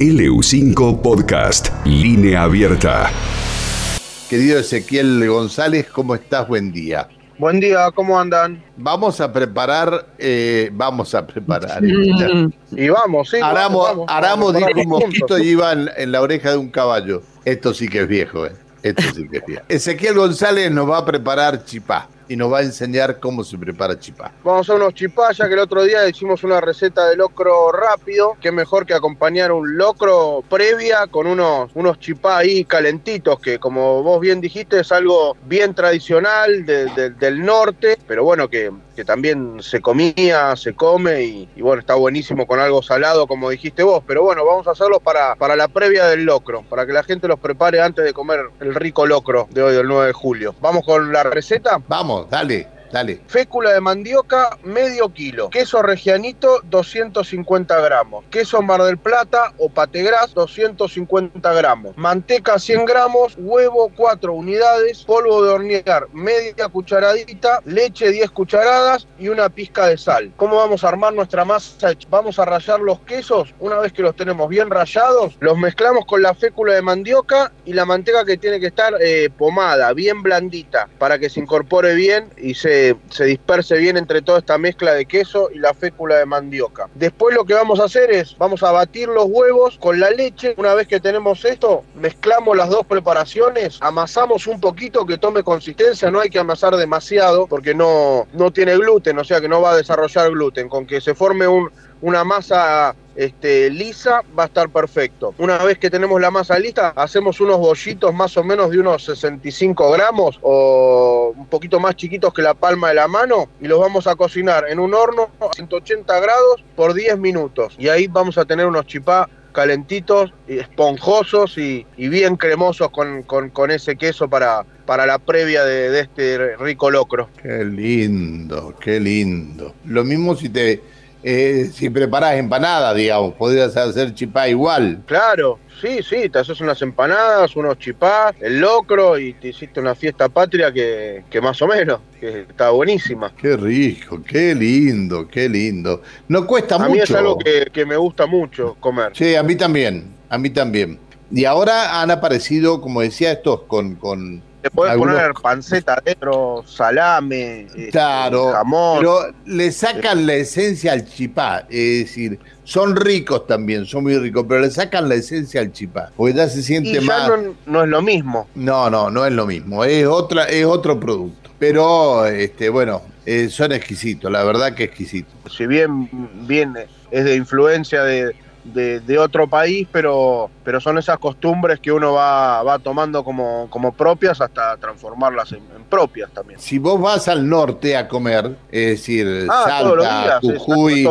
LU5 Podcast, línea abierta. Querido Ezequiel González, ¿cómo estás? Buen día. Buen día, ¿cómo andan? Vamos a preparar, eh, vamos a preparar. y vamos, sí. Aramo, vamos, Aramo vamos, dijo un mosquito y iba en, en la oreja de un caballo. Esto sí que es viejo, ¿eh? Esto sí que es viejo. Ezequiel González nos va a preparar chipá y nos va a enseñar cómo se prepara chipá. Vamos a unos chipá, ya que el otro día hicimos una receta de locro rápido. Qué mejor que acompañar un locro previa con unos, unos chipá ahí calentitos, que como vos bien dijiste es algo bien tradicional de- de- del norte, pero bueno, que, que también se comía, se come y, y bueno, está buenísimo con algo salado, como dijiste vos. Pero bueno, vamos a hacerlos para, para la previa del locro, para que la gente los prepare antes de comer el rico locro de hoy, del 9 de julio. ¿Vamos con la receta? Vamos, dale, dale. Fécula de mandioca, medio kilo. Queso regianito, 250 gramos. Queso Mar del Plata o pategras, 250 gramos. Manteca, 100 gramos. Huevo, 4 unidades. Polvo de hornear, media cucharadita. Leche, 10 cucharadas. Y una pizca de sal. ¿Cómo vamos a armar nuestra masa? Vamos a rallar los quesos. Una vez que los tenemos bien rallados, los mezclamos con la fécula de mandioca y la manteca que tiene que estar eh, pomada, bien blandita, para que se incorpore bien y se, se disperse bien entre toda esta mezcla de queso y la fécula de mandioca. Después lo que vamos a hacer es, vamos a batir los huevos con la leche. Una vez que tenemos esto, mezclamos las dos preparaciones, amasamos un poquito que tome consistencia, no hay que amasar demasiado porque no, no tiene gluten, o sea que no va a desarrollar gluten. Con que se forme un, una masa este, lisa va a estar perfecto. Una vez que tenemos la masa lista, hacemos unos bollitos más o menos de unos 65 gramos o un poquito más chiquitos que la palma de la mano y los vamos a cocinar en un horno a 180 grados por 10 minutos. Y ahí vamos a tener unos chipá calentitos, esponjosos y, bien cremosos con, con- con ese queso para, para la previa de, de este rico locro. Qué lindo, qué lindo. Lo mismo si te eh, si preparas empanadas, digamos, podrías hacer chipá igual. Claro, sí, sí, te haces unas empanadas, unos chipás, el locro y te hiciste una fiesta patria que, que más o menos, que está buenísima. Qué rico, qué lindo, qué lindo. No cuesta A mucho. mí es algo que, que me gusta mucho comer. Sí, a mí también, a mí también. Y ahora han aparecido, como decía, estos con, con Te podés algunos- poner panceta adentro, salame, este, Claro, jamón. pero le sacan la esencia al chipá, es decir, son ricos también, son muy ricos, pero le sacan la esencia al chipá, porque ya se y siente ya más... no, no es lo mismo. No, no, no es lo mismo, es otra, es otro producto. Pero, este, bueno, eh, son exquisitos, la verdad que exquisitos. Si bien, bien es de influencia de, de- de otro país, pero, pero son esas costumbres que uno va, va tomando como, como propias hasta transformarlas en, en propias también. Si vos vas al norte a comer, es decir, Ah, Salta, días, Jujuy,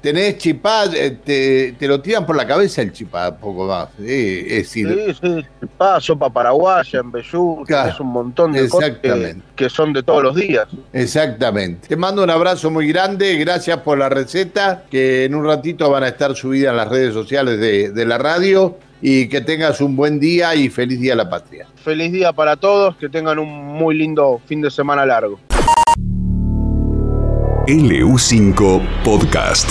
tenés chipá, eh, te, te lo tiran por la cabeza el chipá, poco más. eh, es decir, Sí, sí, pa, sopa paraguaya, en Bellú, Claro, es un montón de cosas que, son de todos los días. Exactamente. Te mando un abrazo muy grande, gracias por la receta, que en un ratito van a estar subidas las redes sociales de, de la radio y que tengas un buen día y feliz día a la patria. Feliz día para todos, que tengan un muy lindo fin de semana largo. LU5 Podcast.